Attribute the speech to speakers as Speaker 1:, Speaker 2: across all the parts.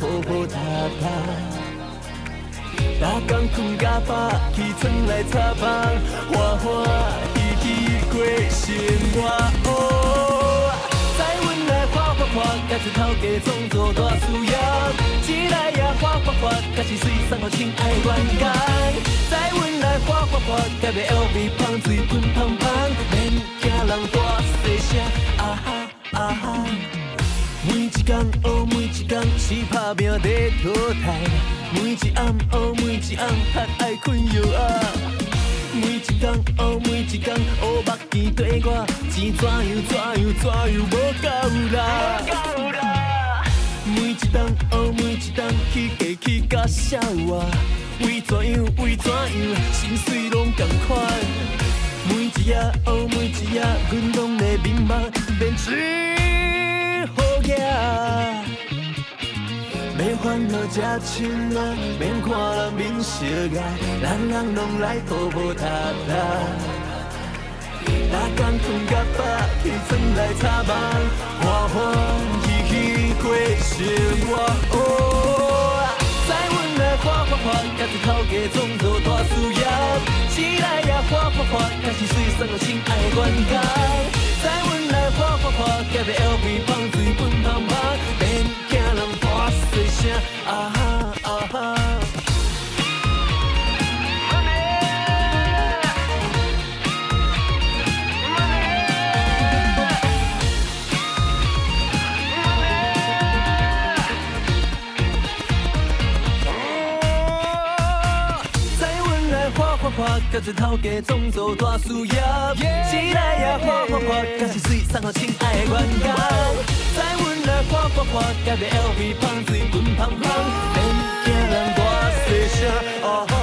Speaker 1: 抱抱搭搭。逐工困甲饱，起床来擦棒，欢欢喜喜过生活。哦，在阮来花花花，甲一头家创作大事业，一来也花花花，甲是水送互亲爱关家。在阮来花花花，甲要 LV 香水喷香香，免惊人大细声啊哈啊哈。天哦，每一天是打拼在讨债，每一暗哦，每一暗较爱困药啊。每一天哦，每一天乌目镜对我，钱怎样怎样怎样无够啦。每一档哦，每一档去假去甲笑啊，为怎样为怎样，心碎拢同款。每一夜哦，每一夜，阮拢会迷茫，变水好野。免烦恼这亲啊，免看人面色啊，人人拢来抱抱搭搭。逐工困甲饱，起床来擦梦，欢欢喜喜过生活。哦，在阮来花花花，甲一头家创作大事业，起来也花花花，甲是水送互亲爱关家。在阮来花花花，甲要 LV 放水喷 uh, 花花，甲一头家总做大事业，起来也花花花，甲是水送互亲爱的冤家。在阮来花花花，甲要 LV 香水滚香香，免惊人大细声。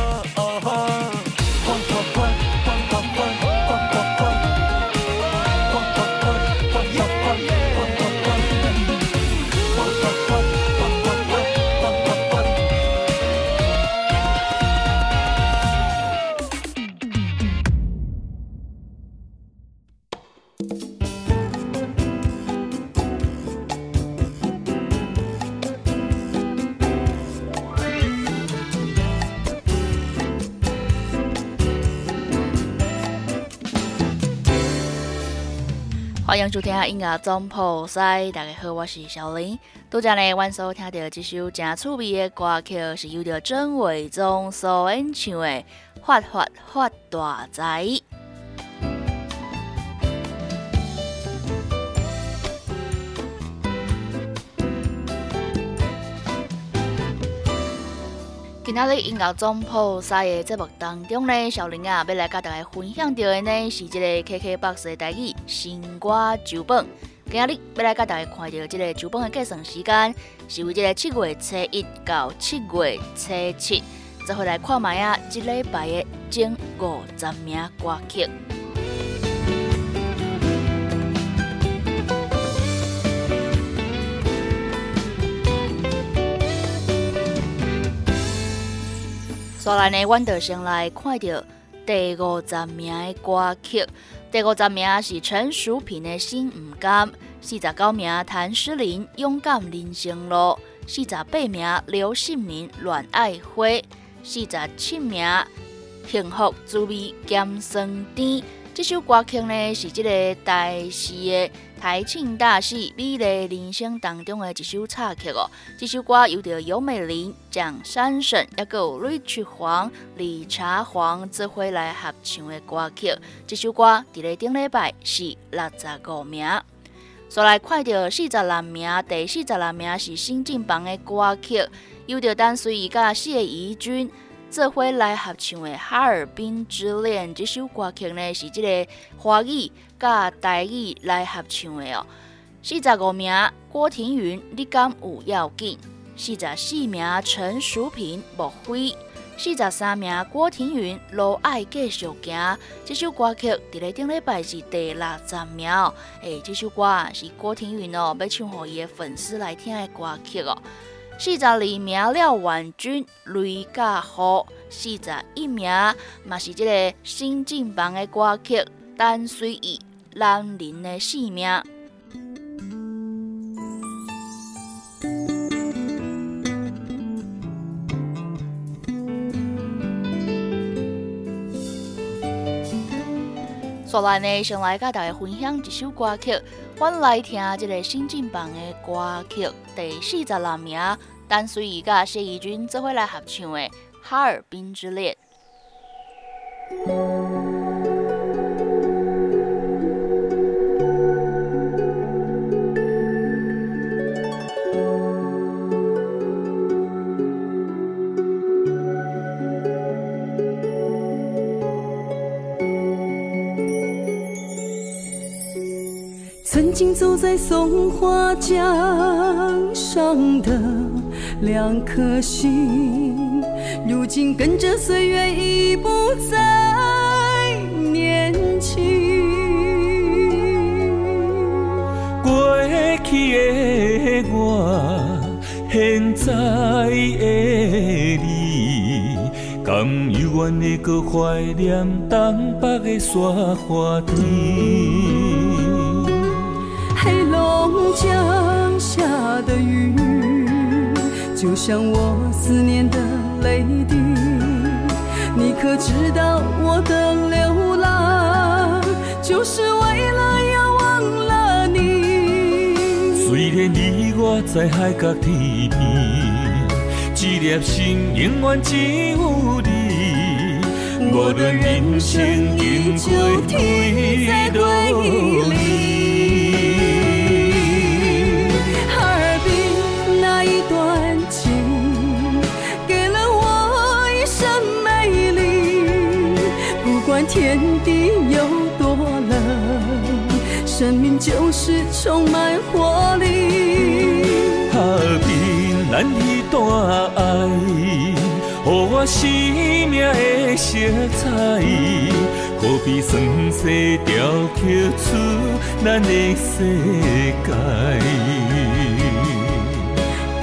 Speaker 2: 收听音乐总铺塞，大家好，我是小林。拄则呢，阮所听到这首真趣味的歌曲，是由着郑伟忠所演唱的《发发发大财》。今仔日音乐总铺塞的节目当中呢，小林啊，要来甲大家分享到的呢，是这个 KKBOX 的台语新歌酒本。今仔日要来甲大家看到这个酒本的计算时间，是为这个七月初一到七月初七，再回来看卖啊，这礼拜的前五十名歌曲。所来呢，阮就先来看到第五十名的歌曲。第五十名是陈淑萍的《心毋甘》，四十九名谭诗琳勇敢人生路，四十八名刘信明恋爱花，四十七名幸福滋味咸酸甜。这首歌曲呢是这个台视的台庆大戏《美丽人生》当中的一首插曲哦。这首歌由着尤美玲、蒋珊珊，也有瑞曲黄、李茶黄这回来合唱的歌曲。这首歌伫咧顶礼拜是六十五名。再来看到四十六名，第四十六名是新进榜的歌曲，由着单随伊甲谢怡君这回来合唱的《哈尔滨之恋》这首歌曲呢，是即个华语甲台语来合唱的哦。四十五名郭庭云，你敢有要紧？四十四名陈淑萍，莫非？四十三名郭庭云，路爱继续行。这首歌曲伫咧顶礼拜是第六十名。诶，这首歌是郭庭云哦，要唱给伊的粉丝来听的歌曲哦。四十二名廖婉君，雷甲雨。四十一名嘛是这个新进榜的歌曲，单随意男人的性命。所来呢，先来甲大家分享一首歌曲，欢来听这个新进榜的歌曲，第四十六名，单随意甲谢怡君做伙来合唱的《哈尔滨之恋》。
Speaker 3: 曾经走在松花江上的两颗心，如今跟着岁月已不再年轻。
Speaker 4: 过去的我，现在的你，甘犹原会搁怀念东北的雪花天。
Speaker 3: 江下的雨，就像我思念的泪滴。你可知道我的流浪，就是为了要忘了你。
Speaker 4: 虽然你我在海角天边，一颗心永远只有你。无论人生经过退路里。
Speaker 3: 天地有多冷，生命就是充满活力。
Speaker 4: 哈尔滨咱一段爱，给我生命的色彩，何必酸涩雕刻出咱的世界。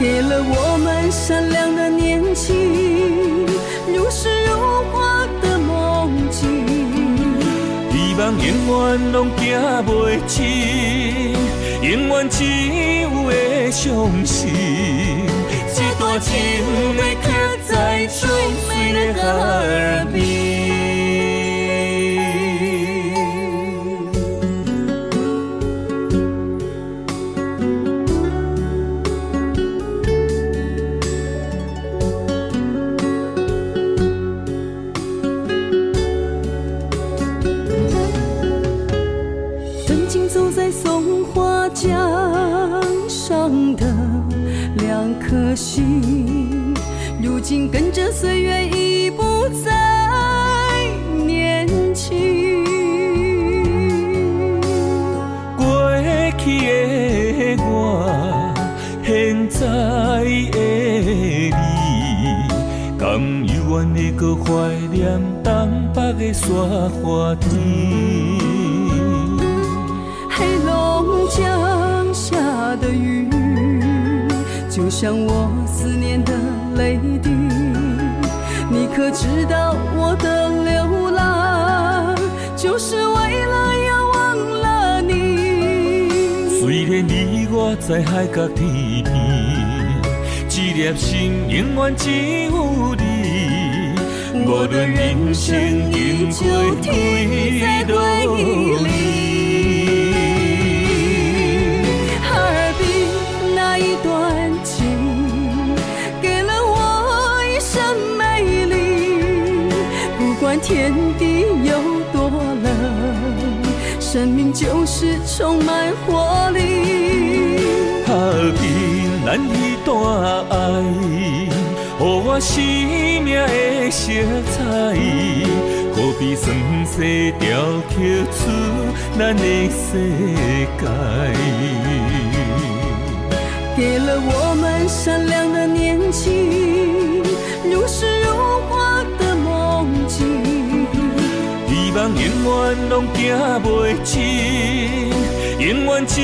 Speaker 3: 给了我们善良的年轻，如诗如画的。人永远拢行袂清，永远只有会相信，这段情会刻在最美的哈尔
Speaker 4: 怀念东北的雪花天。
Speaker 3: 黑龙江下的雨。就像我思念的泪滴，你可知道我的流浪，就是为了要忘了你。
Speaker 4: 虽然你我在海角天边，一颗心永远只有你。我的人生你就停在回忆里
Speaker 3: 哈尔滨那一段情给了我一生美丽不管天地有多冷生命就是充满活力。
Speaker 4: 哈尔滨那一段爱？予我生命的色彩，可比酸涩雕刻出咱的世界。
Speaker 3: 给了我们善良的年纪，如诗如画的梦境。
Speaker 4: 希望永远拢行袂尽，永远只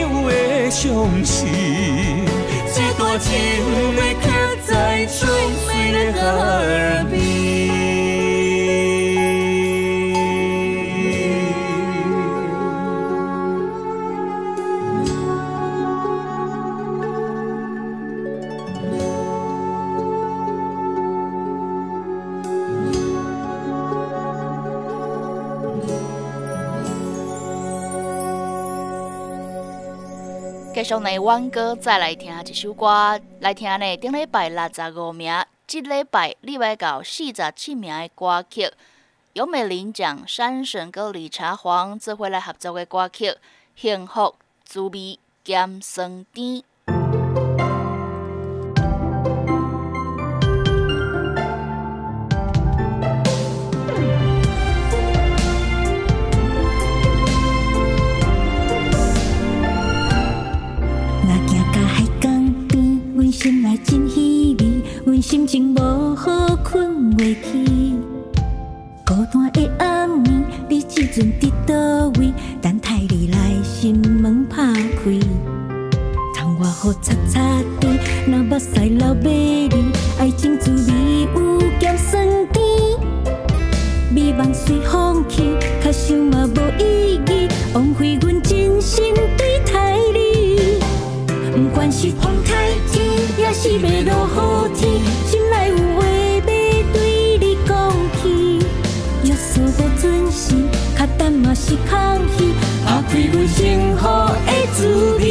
Speaker 4: 有会相信，这段情会刻在最美的耳边。
Speaker 2: 继续呢，阮哥再来听一首歌，来听呢顶礼拜六十五名，这礼拜礼拜到四十七名的歌曲，由美玲奖山神哥李茶黄做伙来合作的歌曲《幸福滋味兼酸甜》。
Speaker 5: 心内真稀微，阮心情无好，困袂去。孤单的暗暝，你这阵伫倒位？等待你来，心门拍开。窗外雨擦擦地，若目屎流美丽，爱情滋味有咸酸甜。美梦随风去，卡想嘛无意义，枉费阮真心对待你。不管是风台。是要落雨天，心内有话要对你讲起。约束无准时，卡等嘛是空虚，打开阮幸福的滋味。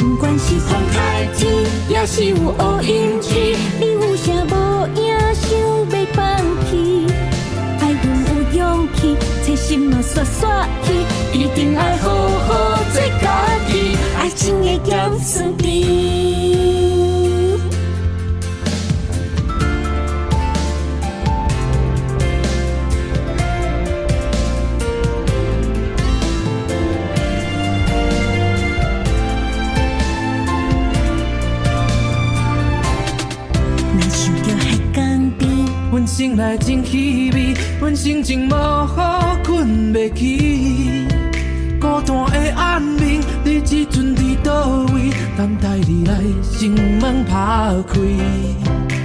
Speaker 5: 不管是风太天，也是有乌阴天，你有啥无影想要放弃？爱阮有勇气，切心嘛煞煞去，一定爱好好做家己，爱情的咸酸甜。
Speaker 4: 醒来真稀微，阮心情无好，困袂去。孤单的暗暝，你这阵伫倒位？等待你来，心门拍开。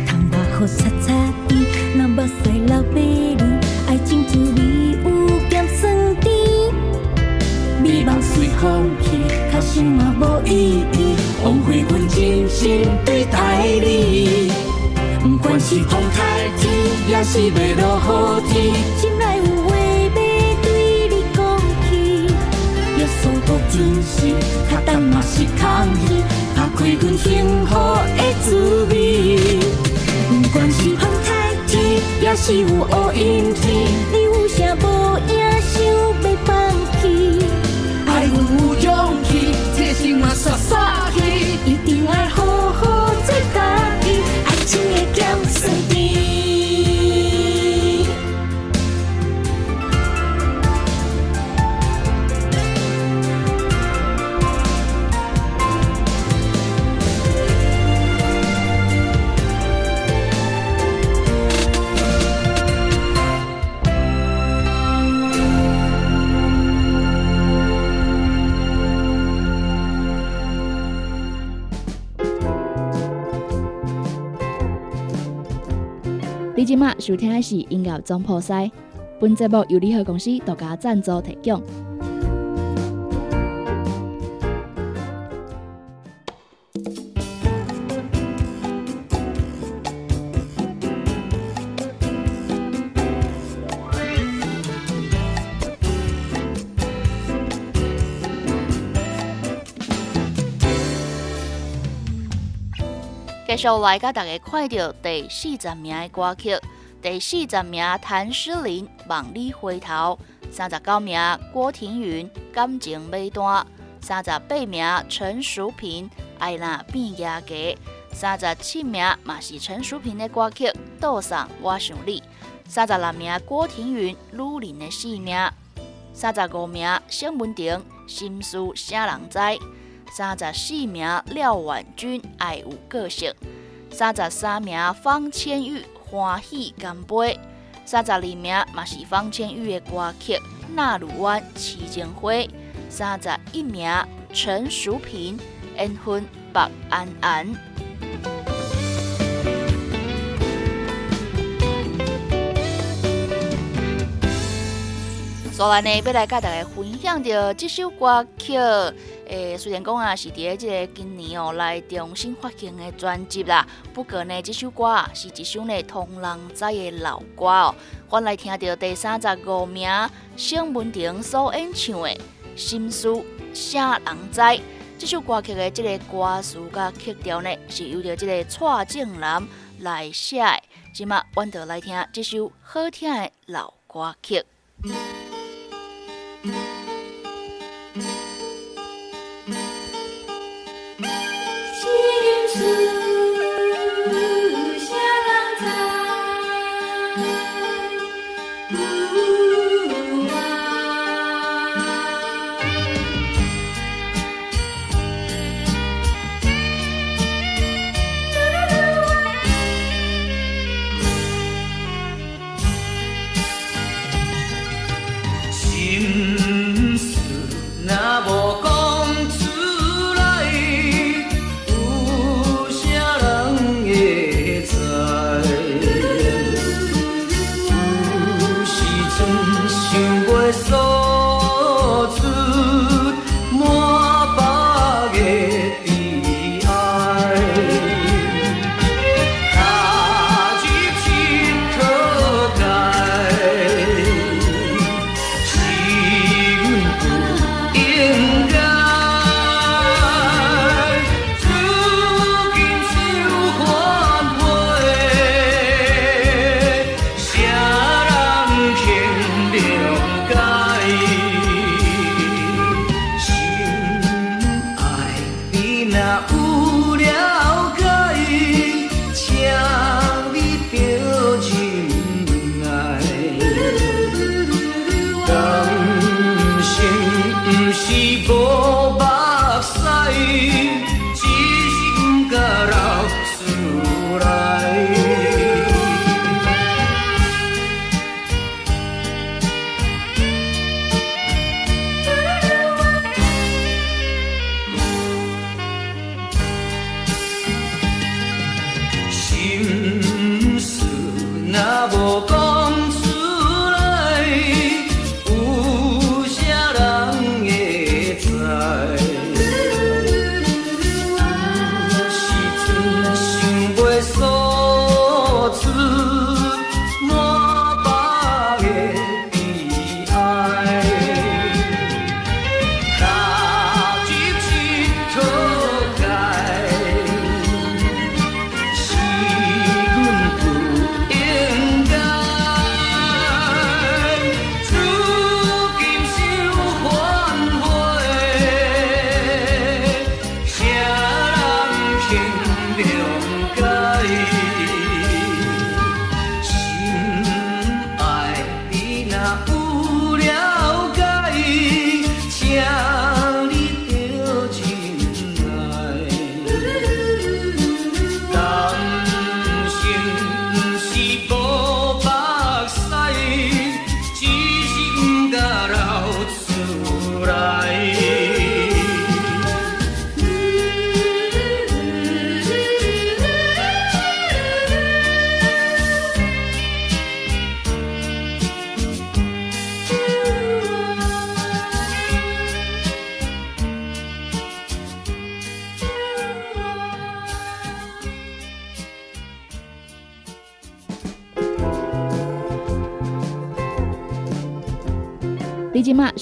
Speaker 5: 窗外雨擦擦地，若目屎流美丽，爱情滋味有咸酸甜。美梦随风去，卡心嘛无意义，枉费阮真心对待你。不管是风太天，也是要落雨天，心内有话要对你讲起。约束无准时，卡等嘛是空虚，打开阮幸福的滋味。不管是风太天，也是有乌阴天，你有啥无影想要放弃？
Speaker 4: 爱阮有勇气，这心嘛煞煞去，
Speaker 5: 一定爱好好做家己，爱情的咸酸
Speaker 2: 你今麦收听的是音乐总破塞，本节目由联合公司独家赞助提供。
Speaker 6: 继续来甲大家看到第四十名的歌曲，第四十名谭诗琳《望你回头》，三十九名郭庭云《感情买单》，三十八名陈淑萍《爱那变野家》，三十七名嘛是陈淑萍的歌曲《倒送我想你》，三十六名郭庭云《女人的性命》，三十五名谢文婷《心事啥人知》。三十四名廖婉君爱有个性，三十三名方千玉欢喜干杯，三十二名嘛是方千玉的歌曲《纳鲁湾七情花》，三十一名陈淑萍缘分白安安。所以呢，要来甲大家分享着这首歌曲。诶，虽然讲啊是伫即个今年哦来重新发行的专辑啦，不过呢，这首歌是一首呢同人知的老歌哦。我来听到第三十五名沈文婷所演唱的《心事啥人知》这首歌曲的即个歌词甲曲调呢，是由着即个蔡正南来写的。即马，阮就来听这首好听的老歌曲。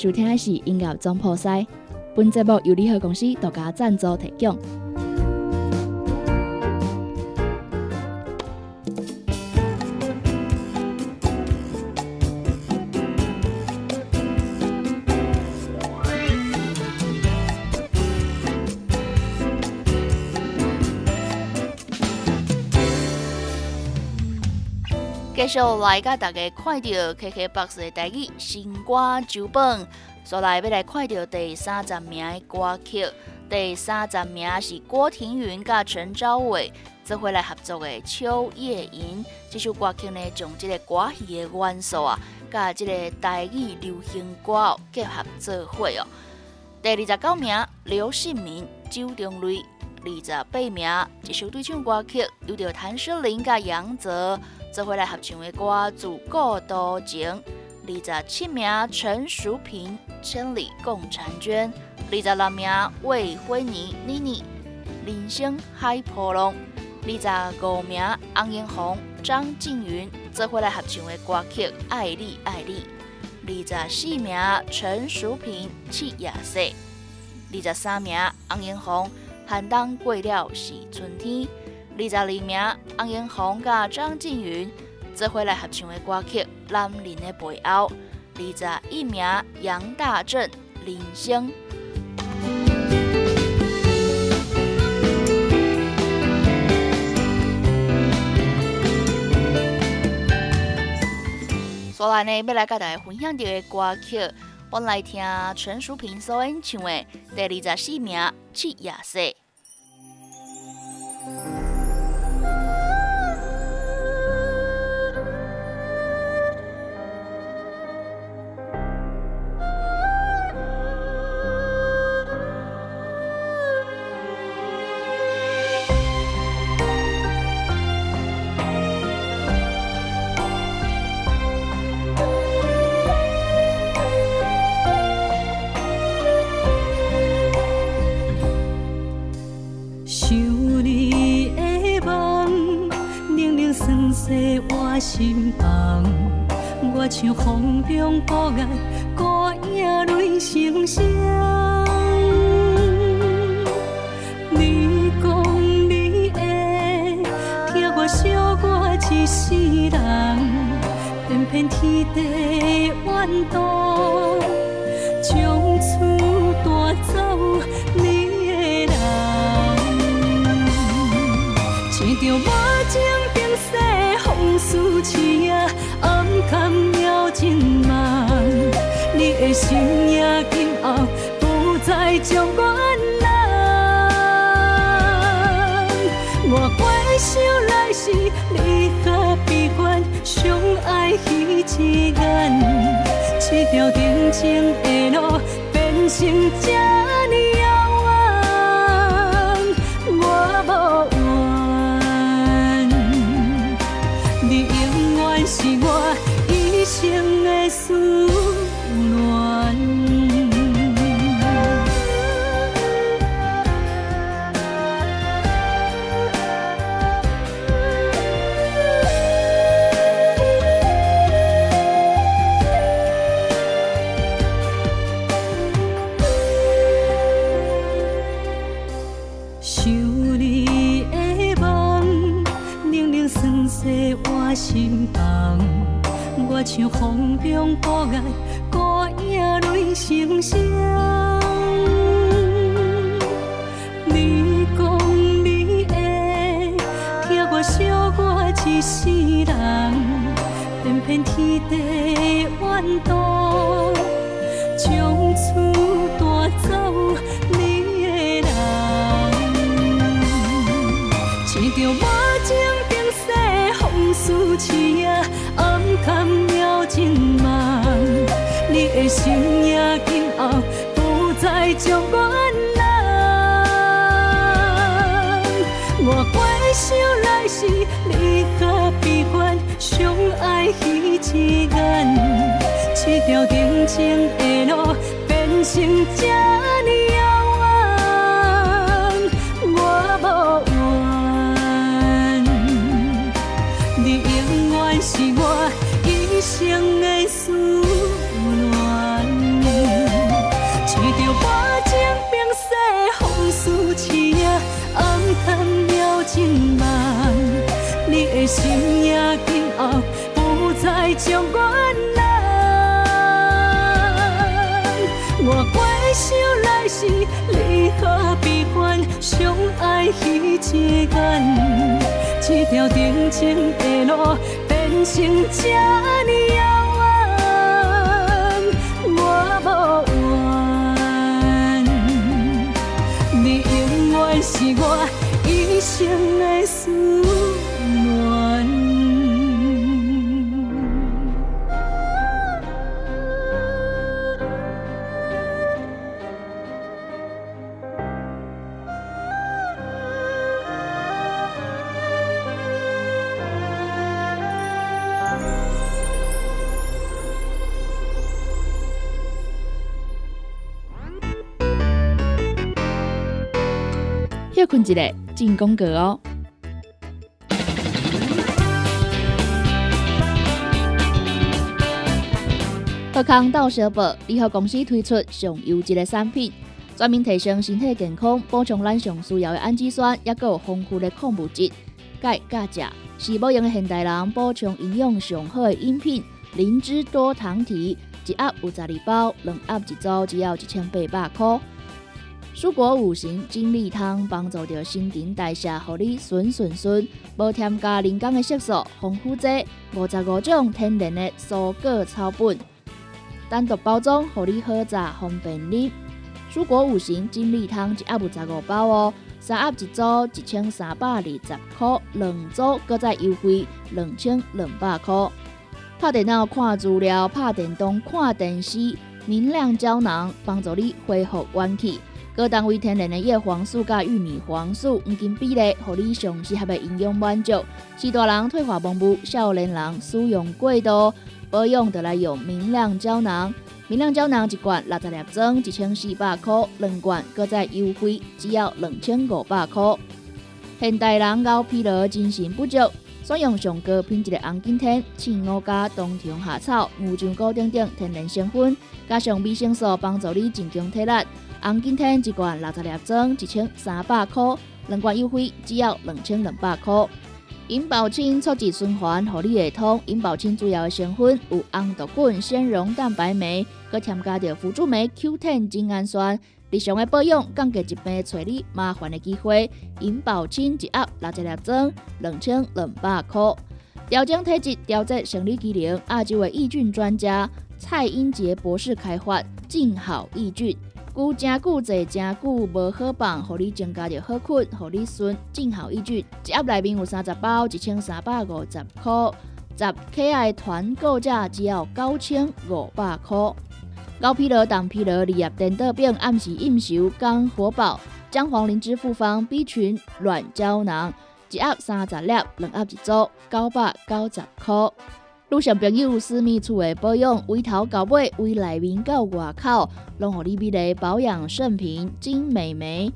Speaker 6: 收听的是音乐总破塞，本节目由联合公司独家赞助提供。
Speaker 2: 续来甲大家看到 KKBOX 的台语新歌周榜，所来要来看到第三十名的歌曲。第三十名是郭庭云甲陈昭伟做回来合作的《秋夜吟》。这首歌曲呢，将这个歌戏的元素啊，甲这个台语流行歌结合做伙哦。第二十九名刘信明、周中瑞。二十八名一首对唱歌曲，由着谭诗玲甲杨泽做回来合唱的歌《自古多情》。二十七名陈淑萍《千里共婵娟》。二十六名魏惠妮妮妮《人生海波浪》。二十五名洪英红、张静云做回来合唱的歌曲《爱你爱你》。二十四名陈淑萍《七夜色》。二十三名洪英红。寒冬过了是春天。二十二名洪英红甲张静云做回来合唱的歌曲《男人的背后》。二十一名杨大正《人生》。所来呢，要来甲大家分享的歌曲，我来听陈淑萍所演唱的第二十四名《七夜色》。
Speaker 3: 像风中孤雁，孤影泪成双。你讲你会听我小歌一世人，偏偏天地怨妒，今夜今后不再将阮冷。我回想来时，你何必管相爱彼一眼？这条定情的路变成这像风中孤雁，孤影泪成双。你讲你会听我小歌一世人，偏偏天地怨妒，从厝带走你的人，牵着思痴啊，暗藏。真梦，你的心也今后不再将我难。我怪想来时，你何必管相爱彼一眼？这条定情的路变成这爱彼一眼？这条定情的路。变成这呢遥远，我无怨。你永远是我一生的思
Speaker 2: 困一个进攻格哦。贺康到小宝联合公司推出上优质的产品，专门提升身体健康，补充咱上需要的氨基酸，也有丰富的矿物质。钙、钾、钾是保养现代人补充营养上好的饮品。灵芝多糖体一盒有十二包，两盒一组只要一千八百块。蔬果五行精力汤帮助着新陈代谢，互你顺顺顺，无添加人工的色素，防腐剂五十五种天然的蔬果草本，单独包装，互你好榨方便饮。蔬果五行精力汤一盒有十五包哦，三盒一组一千三百二十块，两组搁再优惠两千两百块。拍电脑看资料，拍电动看电视，明亮胶囊帮助你恢复元气。高单位天然的叶黄素加玉米黄素黄金比例，互你上适合的营养满足。是大人退化盲目，少年人使用过度保养，得来用明亮胶囊。明亮胶囊一罐六十粒装，一千四百块；两罐搁再优惠，只要两千五百块。现代人熬疲劳、精神不足，选用上高品质的红景天、青乌加冬虫夏草、牛樟菇等等天然成分，加上维生素，帮助你增强体力。红景天一罐六十粒装，一千三百块；两罐优惠，只要两千两百块。银保清促进循环，合你会通。银保清主要的成分有红豆根、纤溶蛋白酶，佮添加着辅助酶 Q10 精氨酸。日常的保养，降低疾病找你麻烦的机会。银保清一盒六十粒装，两千两百块。调整体质、调节生理机能，亚洲的益菌专家蔡英杰博士开发，静好益菌。久真久坐真久无好放，互你增加着好困，互你顺正好益菌。一盒内面有三十包，一千三百五十块。十 K I 团购价只要九千五百块。高疲劳、胆疲劳、利压电豆饼、暗时应酬、肝火爆、姜黄灵芝复方 B 群软胶囊，一盒三十粒，两盒一组，九百九十块。路上朋友私密处的保养，围头到尾，围内面到外口，拢互你美丽保养圣品金美眉。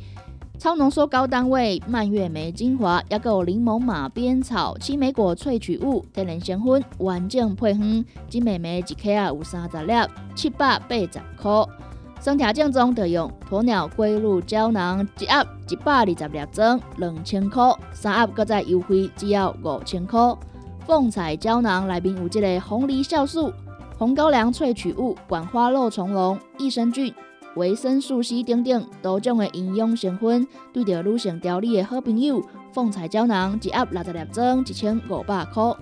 Speaker 2: 超浓缩高单位蔓越莓精华，也有柠檬马鞭草、青莓果萃取物、天然成分，完整配方。金美眉一克啊有三十粒，七百八十块。生条正宗就用鸵鸟龟鹿胶囊，一盒一百二十粒装，两千块。三盒搁再优惠，只要五千块。凤彩胶囊内面有这个红梨酵素、红高粱萃取物、管花肉苁蓉、益生菌、维生素 C 等等多种的营养成分，对着女性调理的好朋友。凤彩胶囊一盒六十粒装，一千五百块。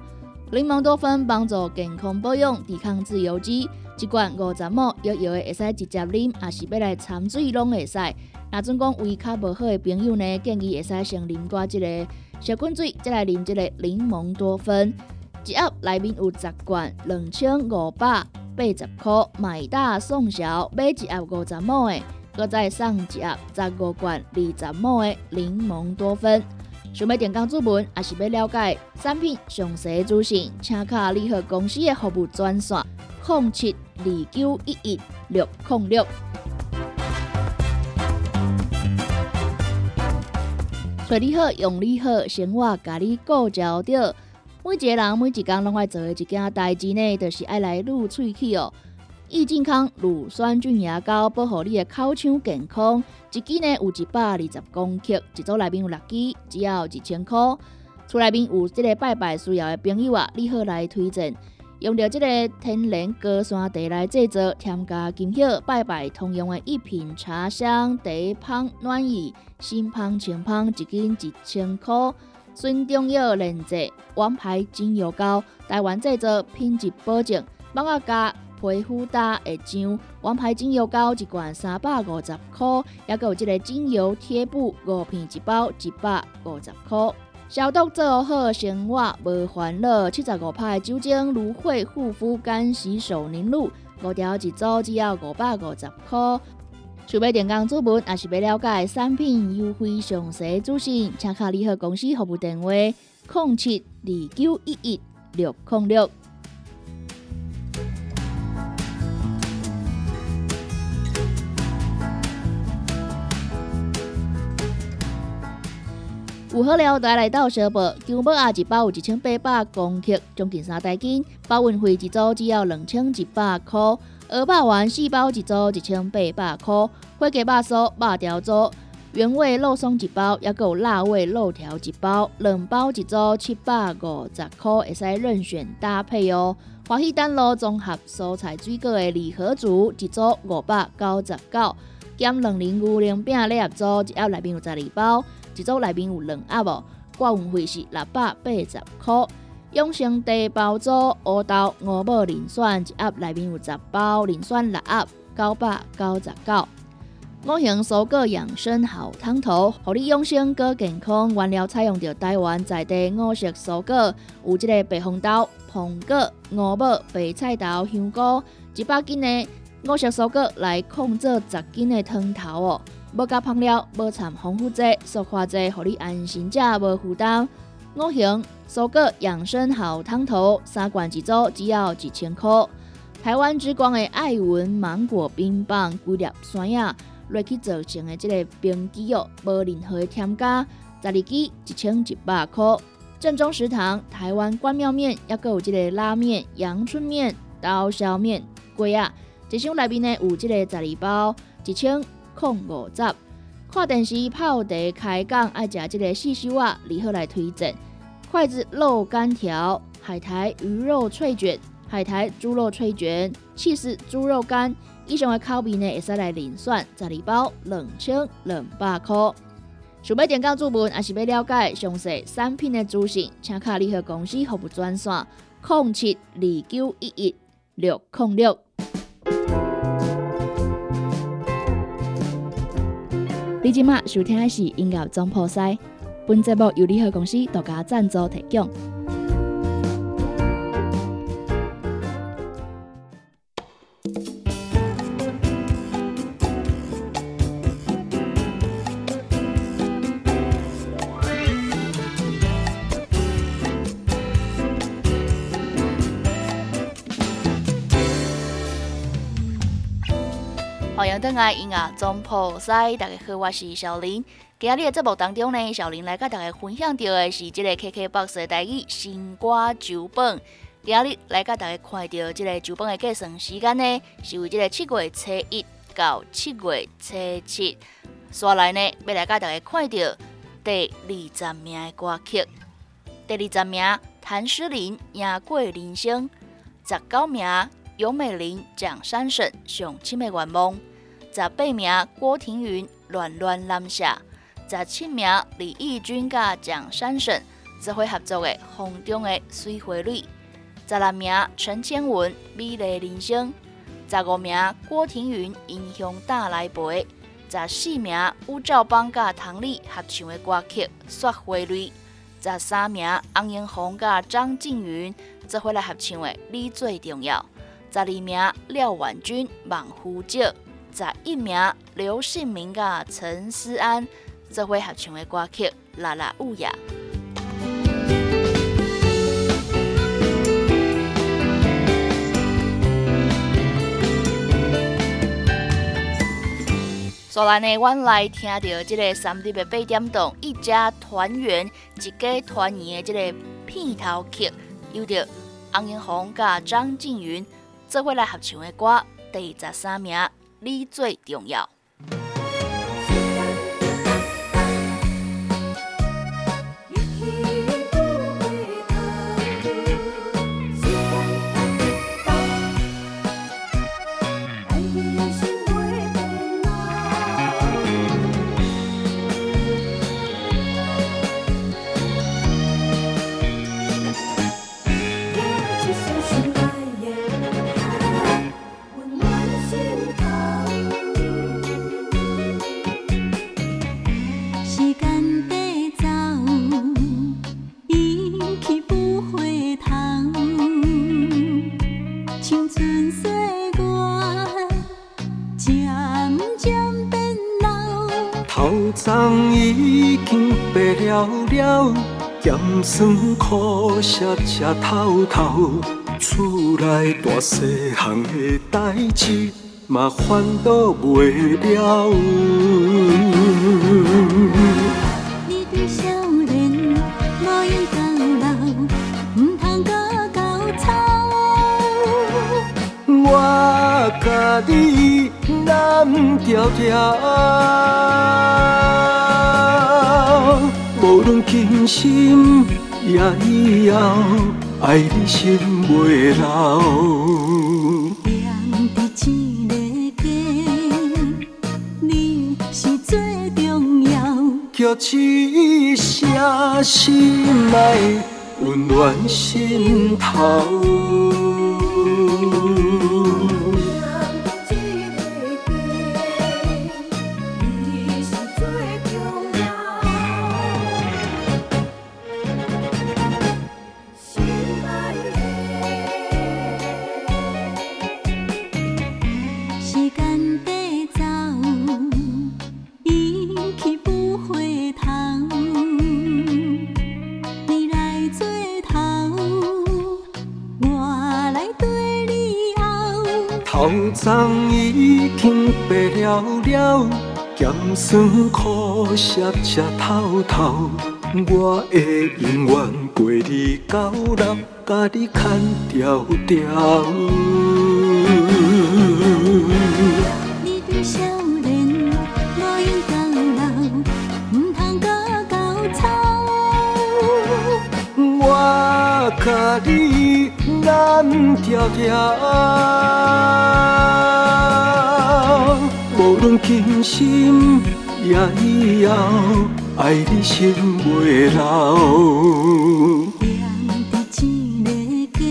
Speaker 2: 柠檬多酚帮助健康保养，抵抗自由基，一罐五十毫摇摇的会使直接啉，也是要来掺水拢会使。若阵讲胃较无好的朋友呢，建议会使先啉寡即个。小滚水，再来啉这个柠檬多酚，一盒内面有十罐，两千五百八十块，买大送小，买一盒五十毫的，搁再送一盒十五罐二十毫的柠檬多酚。想要点讲注文，还是要了解产品详细资讯，请卡联合公司的服务专线：零七二九一一六零六。对你好，用你好，生活甲你顾焦着。每一个人每一工拢爱做的一件代志呢，就是爱来撸喙齿哦。益健康乳酸菌牙膏，保护你的口腔健康。一支呢有一百二十公克，一组内面有六支，只要一千块。厝内面有这个拜拜需要的朋友啊，你好来推荐。用着这个天然高山茶来制作，添加金叶拜拜通用的一品茶香茶香暖意，新香清香，一斤一千块。孙中药炼制王牌精油膏，台湾制作，品质保证，帮我加皮肤搭会痒。王牌精油膏一罐三百五十块，还有这个精油贴布五片一包，一百五十块。消毒做好，生活无烦恼。七十五派酒精芦荟护肤干洗手凝露，五条一组，只要五百五十块。想要电工主文，也是要了解产品优惠详细资讯，请卡联合公司服务电话：零七二九一一六零六。有好料带来到小宝，九宝啊一包有一千八百公克，将近三袋斤，包运费一组只要两千一百块。鹅霸丸四包一组一千八百块，花鸡肉酥肉条组，原味肉松一包，也有辣味肉条一包，两包一组七百五十块，会使任选搭配哦。欢喜丹路综合蔬菜水果的礼盒组，一组五百九十九，减两零五零饼礼盒组，一盒内面有十二包。一组内面有两盒哦，挂运费是六百八十块。永生茶包组乌豆五宝磷酸一盒内面有十包，磷酸六盒九百九十九。五行蔬果养生好汤头，互你养生更健康。原料采用着台湾在地五色蔬果，有即个白红豆、苹果、五宝、白菜头、香菇，一百斤的五色蔬果来控制十斤的汤头哦。无加香料，无掺防腐剂、塑化剂，互你安心食，无负担。五行蔬果养生好汤头，三罐一组，只要一千块。台湾之光的爱文芒果冰棒，几粒酸呀，落去做成的这个冰机哦，无任何添加，十二支一千一百块。正宗食堂台湾关庙面，也有这个拉面、阳春面、刀削面，贵啊！一箱内面呢有这个十二包，一千。控五十，看电视泡茶开讲，爱食这个四修啊，如何来推荐？筷子肉干条、海苔鱼肉脆卷、海苔猪肉脆卷、气势猪肉干，以上的口味呢，会使来零算十二包两千两百块。想要点讲注文，还是要了解详细产品的资讯，请卡联合公司服务专线：零七二九一一六零六。你即马收听的是音乐总破塞，本节目由联合公司独家赞助提供。登来音乐总铺塞，大家好，我是小林。今日的节目当中呢，小林来甲大家分享到的是这个 KKBOX 的台语新歌酒本。今日来甲大家看到这个酒本的计算时间呢，是为这个七月初一到七月初七。刷来呢，要来甲大家看到第二十名的歌曲。第二十名谭诗琳赢过人生，十九名。尤美玲蒋山省上亲的愿望，十八名郭庭云乱乱南下，十七名李义军甲蒋山省指挥合作的风中的水花蕊，十六名陈千文美丽人生，十五名郭庭云英雄大来陪，十四名吴兆邦甲唐丽合唱的歌曲雪花蕊，十三名洪英红甲张静云指挥来合唱的你最重要。十二名廖婉君、望呼叫，十一名刘信明甲陈思安，这回合唱的歌曲《啦啦乌雅》。所来呢，我来听到这个三 D 的八点档一家团圆、一家团圆的这个片头曲，有着洪英红甲张静云。这回来合唱的歌第十三名，你最重要。
Speaker 1: 头鬃已经白了了，咸酸苦涩吃透透，厝内大细项的代志嘛烦恼袂了。以后，爱你心袂老。
Speaker 5: 踮伫一个家，你是最重要。
Speaker 1: 叫一声心爱，温暖心头。苦涩吃透透。我会永远陪你到老，甲你牵条条。
Speaker 5: 你对少年无缘到老，唔通甲到草。
Speaker 1: 我甲你难条条，无论今生也以后，爱你心袂老。
Speaker 5: 踮伫一个家，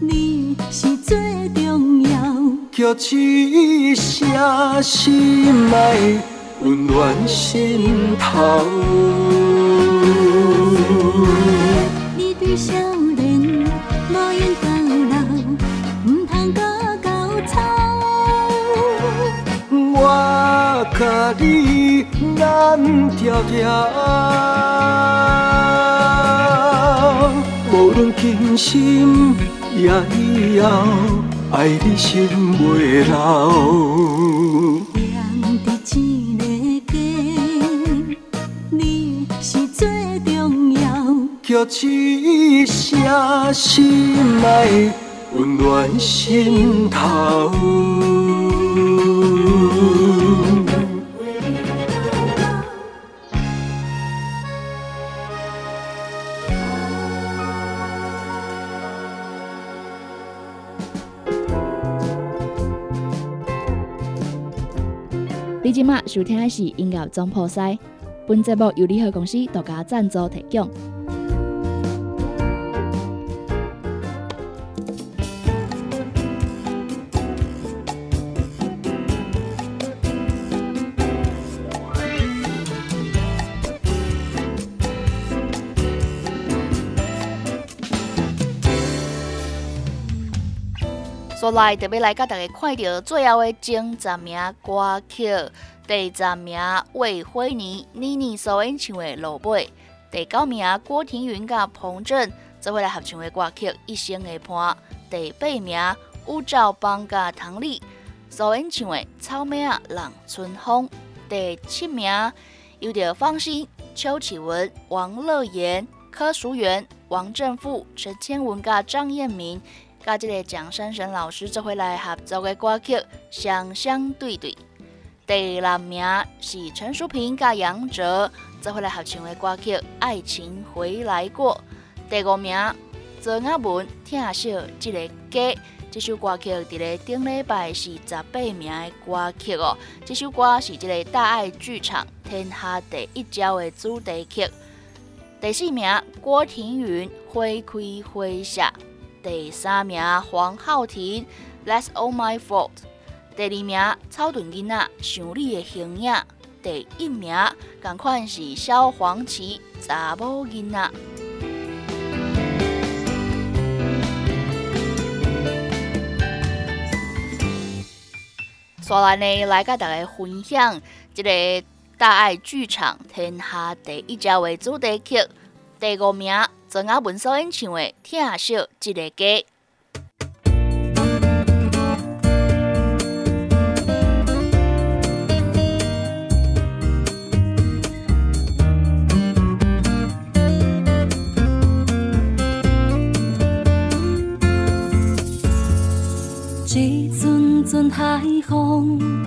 Speaker 5: 你是最重要。
Speaker 1: 叫一声心爱，温暖心头。
Speaker 5: 甲
Speaker 1: 你难条条，无论今生也以后，爱你心袂老。
Speaker 5: 踮伫一个家，你是最重要。
Speaker 1: 叫一声心爱，温暖心头。
Speaker 2: 即马收听的是音乐总破塞，本节目由联合公司独家赞助提供。所来特别来甲大家看到最后的前十名歌曲，第十名魏辉妮、妮妮所演唱的《落尾》，第九名郭庭云甲彭震做伙来合唱的歌曲《一生的伴》，第八名吴兆邦甲唐丽所演唱的《草莓啊让春风》，第七名有着方心、邱启文、王乐妍、柯淑媛、王正富、陈千文甲张彦明。甲即个蒋珊珊老师做伙来合作的歌曲《相相对对》，第六名是陈淑萍甲杨哲做伙来合唱的歌曲《爱情回来过》，第五名曾雅文听少即个歌，这首歌曲伫咧顶礼拜是十八名的歌曲哦。这首歌是即个大爱剧场天下第一招的主题曲。第四名郭庭云《花开花谢》。第三名黄浩庭《That's All My Fault》，第二名草屯囡仔想你的形影，第一名同款是萧煌奇《查某囡仔》。刷来呢，来甲大家分享一个大爱剧场天下第一家为主题曲，第五名曾雅文所演唱的《听小这个歌》。
Speaker 3: 一阵阵海风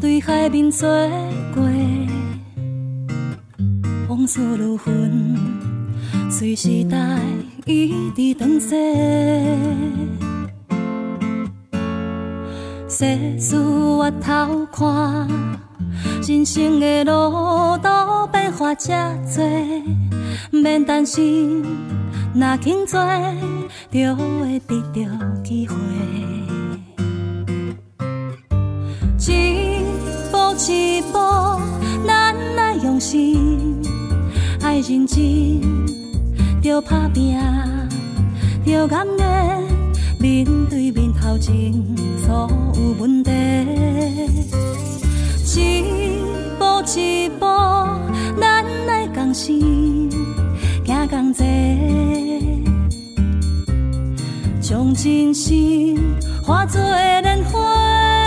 Speaker 3: 对海面吹过，往事如云，随时代一直转逝。世事越头看，人生的路途变化这多，免担心，若肯做，就会得到机会。一步一步，咱来用心，爱认真，着打拼，着甘愿面对面头前所有问题。一步一步，咱来共心，行共济，将真心化作莲花。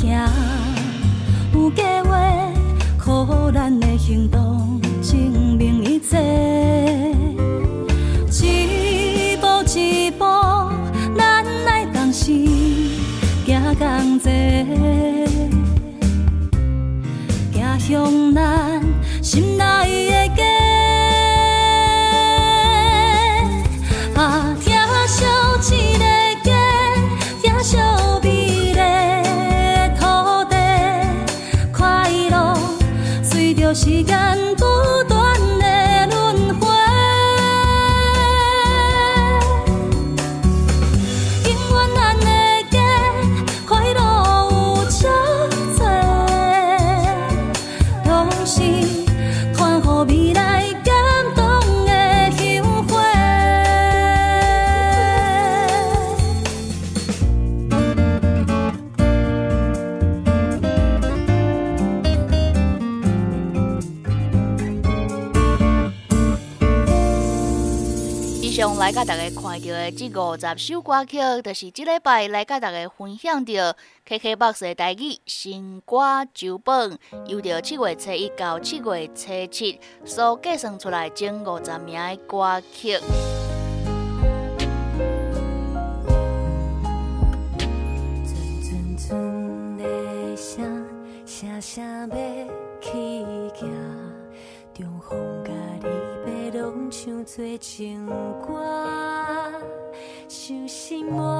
Speaker 2: 兄，有计划，靠咱的
Speaker 3: 行动证明一切。一步一步，咱来同心，行同齐，行向。
Speaker 2: 这五十首歌曲，就是这礼拜来甲大家分享到 KKBOX 的台语新歌九本，由着七月初一到七月初七所计算出来前五十名的歌曲。
Speaker 7: 唱做情歌，寂寞。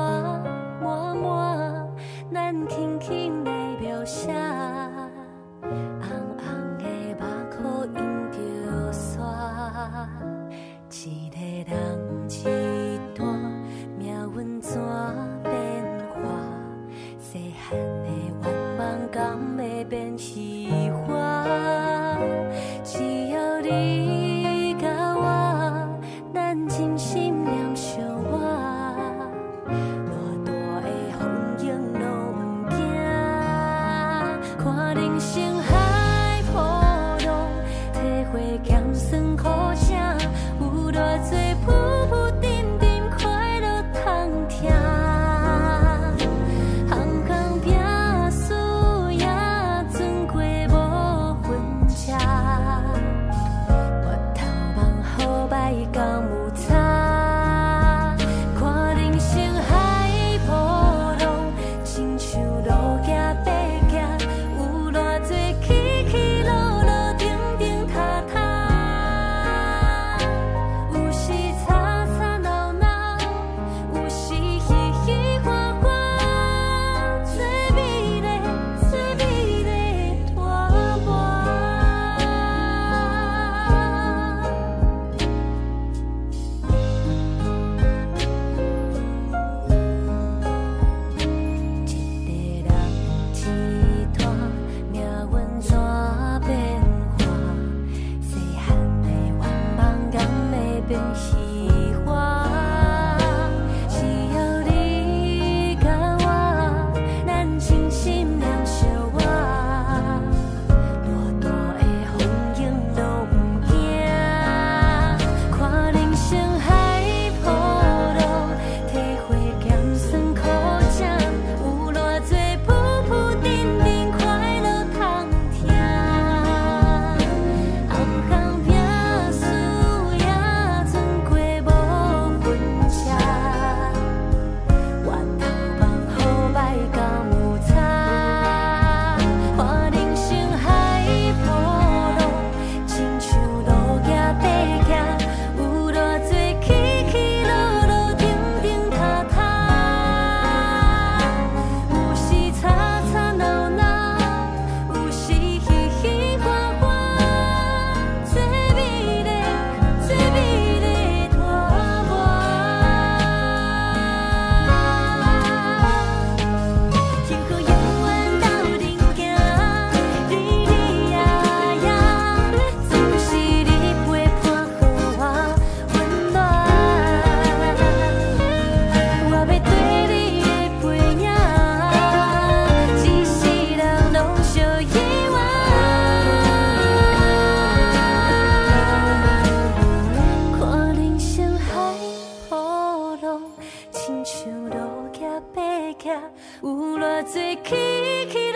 Speaker 3: 有偌多起起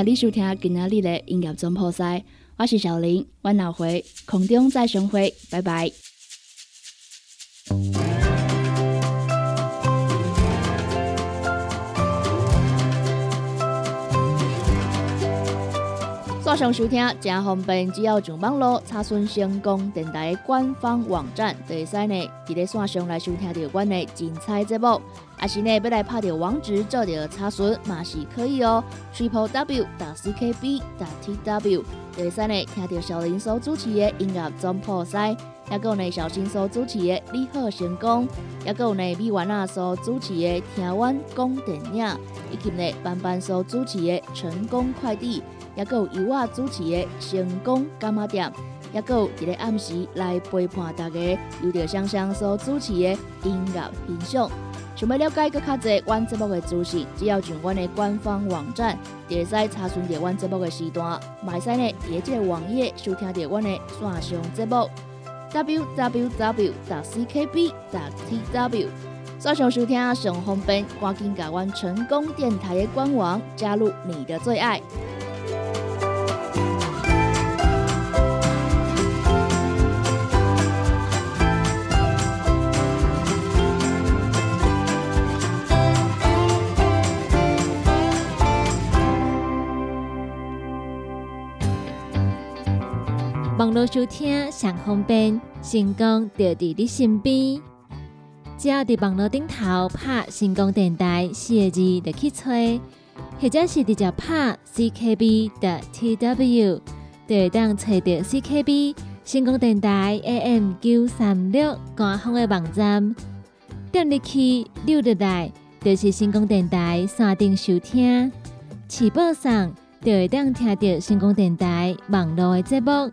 Speaker 2: 谢你收听今仔日的音乐总破塞，我是小林，阮后回空中再相会，拜拜。线上收听真方便，只要上网络查询成功电台官方网站，就会使呢伫咧线上来收听到阮的精彩节目。啊是呢，要来拍着网址做着查询嘛是可以哦，triple w 打 c k b 打 t w，就会使呢听到小林所主持的音乐总破塞，也有呢小新所主持的你好成功，也有呢米丸啊所主持的听阮讲电影，以及呢班班所主持的成功快递，也有由我主持的成功干妈店。也有一个暗时来陪伴大家，由着香香所主持的音乐欣赏。想要了解更较侪阮节目的资讯，只要上阮的官方网站，就会使查询到阮节目的时段，嘛会使呢伫咧即个网页收听到阮的线上节目 www. ckb. tw。线上收听上方便，赶紧甲阮成功电台的官网加入你的最爱。
Speaker 8: 网络收听上方便，成功就伫你身边。只要伫网络顶头拍“成功电台”四个字，就去吹，或者是直接拍 CKB 的 TW，就会当找到 CKB 成功电台 AM 九三六官方的网站。点入去溜入来，就是成功电台山顶收听，起报上就会当听到成功电台网络的节目。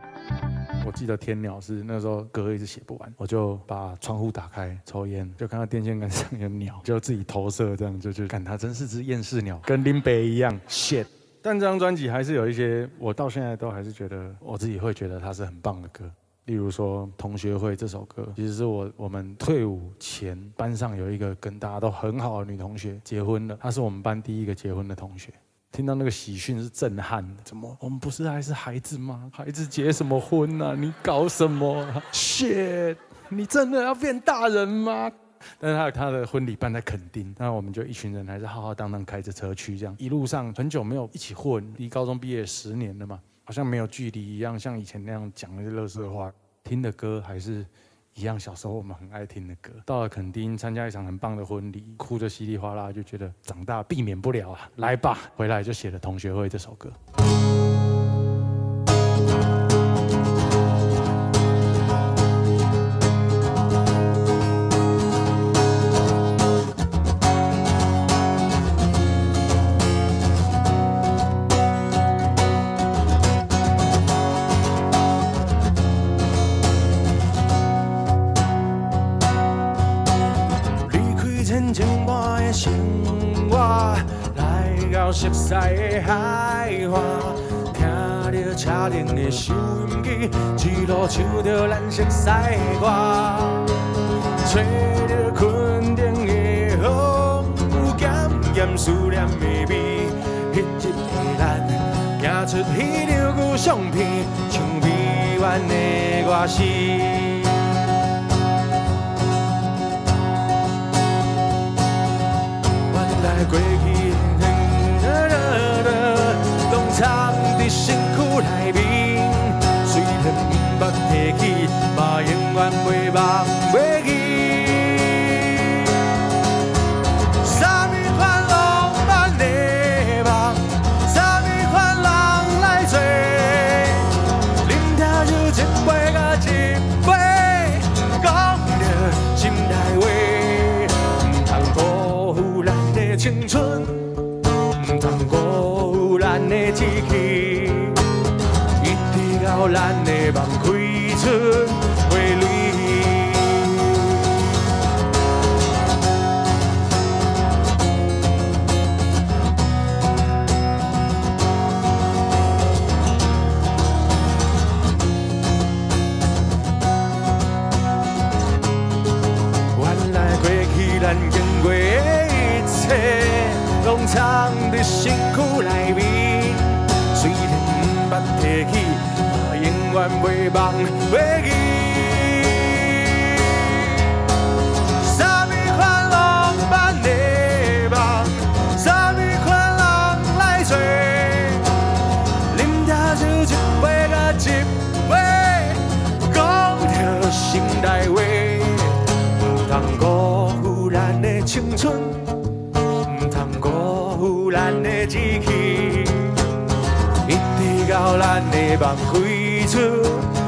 Speaker 9: 我记得天鸟是那时候歌一直写不完，我就把窗户打开抽烟，就看到电线杆上有鸟，就自己投射这样，就就看它真是只厌世鸟，跟林北一样 shit。但这张专辑还是有一些，我到现在都还是觉得我自己会觉得它是很棒的歌。例如说《同学会》这首歌，其实是我我们退伍前班上有一个跟大家都很好的女同学结婚了，她是我们班第一个结婚的同学。听到那个喜讯是震撼的，怎么我们不是还是孩子吗？孩子结什么婚啊、你搞什么？shit！你真的要变大人吗？但是他有他的婚礼办在垦丁，那我们就一群人还是浩浩荡荡开着车去，这样一路上很久没有一起混，离高中毕业十年了嘛，好像没有距离一样，像以前那样讲那些乐色话，听的歌还是一样，小时候我们很爱听的歌。到了垦丁参加一场很棒的婚礼，哭得稀里哗啦，就觉得长大避免不了啊，来吧，回来就写了《同学会》这首歌。
Speaker 10: 到熟悉的海岸，听着车顶的收音机，一路唱着咱熟悉的歌，吹着昆顶的风，有咸咸思念的味，迄日的咱，行出迄张旧相片，唱悲怨的歌词。拢藏伫身躯内面，虽然毋捌提起，也永远袂忘。青到咱的梦开出花蕊。原来过去咱经过的一切，拢藏伫身躯内面。虽然毋捌提起，远袂忘袂记。啥物款浪漫的梦，啥物款人来做？啉茶酒一杯甲一杯，讲着心内话。唔通辜负咱的青春，唔通辜负咱的志气，到咱的梦开出。